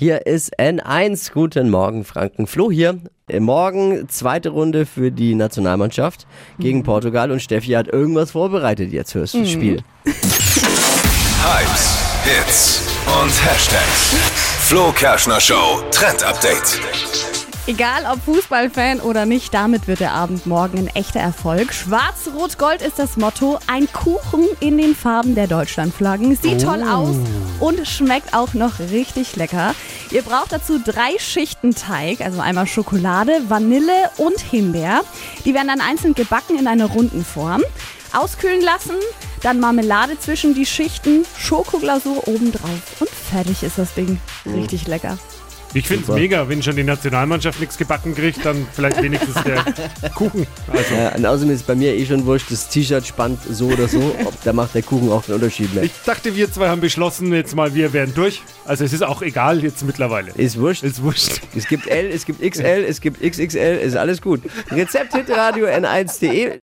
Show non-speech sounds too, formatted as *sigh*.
Hier ist N1. Guten Morgen, Franken. Flo hier. Äh, Morgen zweite Runde für die Nationalmannschaft gegen Portugal und Steffi hat irgendwas vorbereitet. Jetzt hörst du das Spiel. *laughs* Hypes, Hits und Hashtags. Flo Kerschner Show Trend Update. Egal ob Fußballfan oder nicht, damit wird der Abend morgen ein echter Erfolg. Schwarz-Rot-Gold ist das Motto. Ein Kuchen in den Farben der Deutschlandflaggen. Sieht toll aus und schmeckt auch noch richtig lecker. Ihr braucht dazu drei Schichten Teig, also einmal Schokolade, Vanille und Himbeer. Die werden dann einzeln gebacken in einer runden Form. Auskühlen lassen, dann Marmelade zwischen die Schichten, Schokoglasur obendrauf und fertig ist das Ding. Richtig lecker. Ich finde es mega, wenn schon die Nationalmannschaft nichts gebacken kriegt, dann vielleicht wenigstens der *laughs* Kuchen. Also, Ja, und außerdem ist bei mir eh schon wurscht, das T-Shirt spannt so oder so. *laughs* Ob, da macht der Kuchen auch einen Unterschied mehr. ich dachte, wir zwei haben beschlossen, jetzt mal, wir werden durch. Also es ist auch egal jetzt mittlerweile. Ist wurscht. Ist wurscht. Es gibt L, es gibt XL, es gibt XXL, ist alles gut. Rezept hitradio n1.de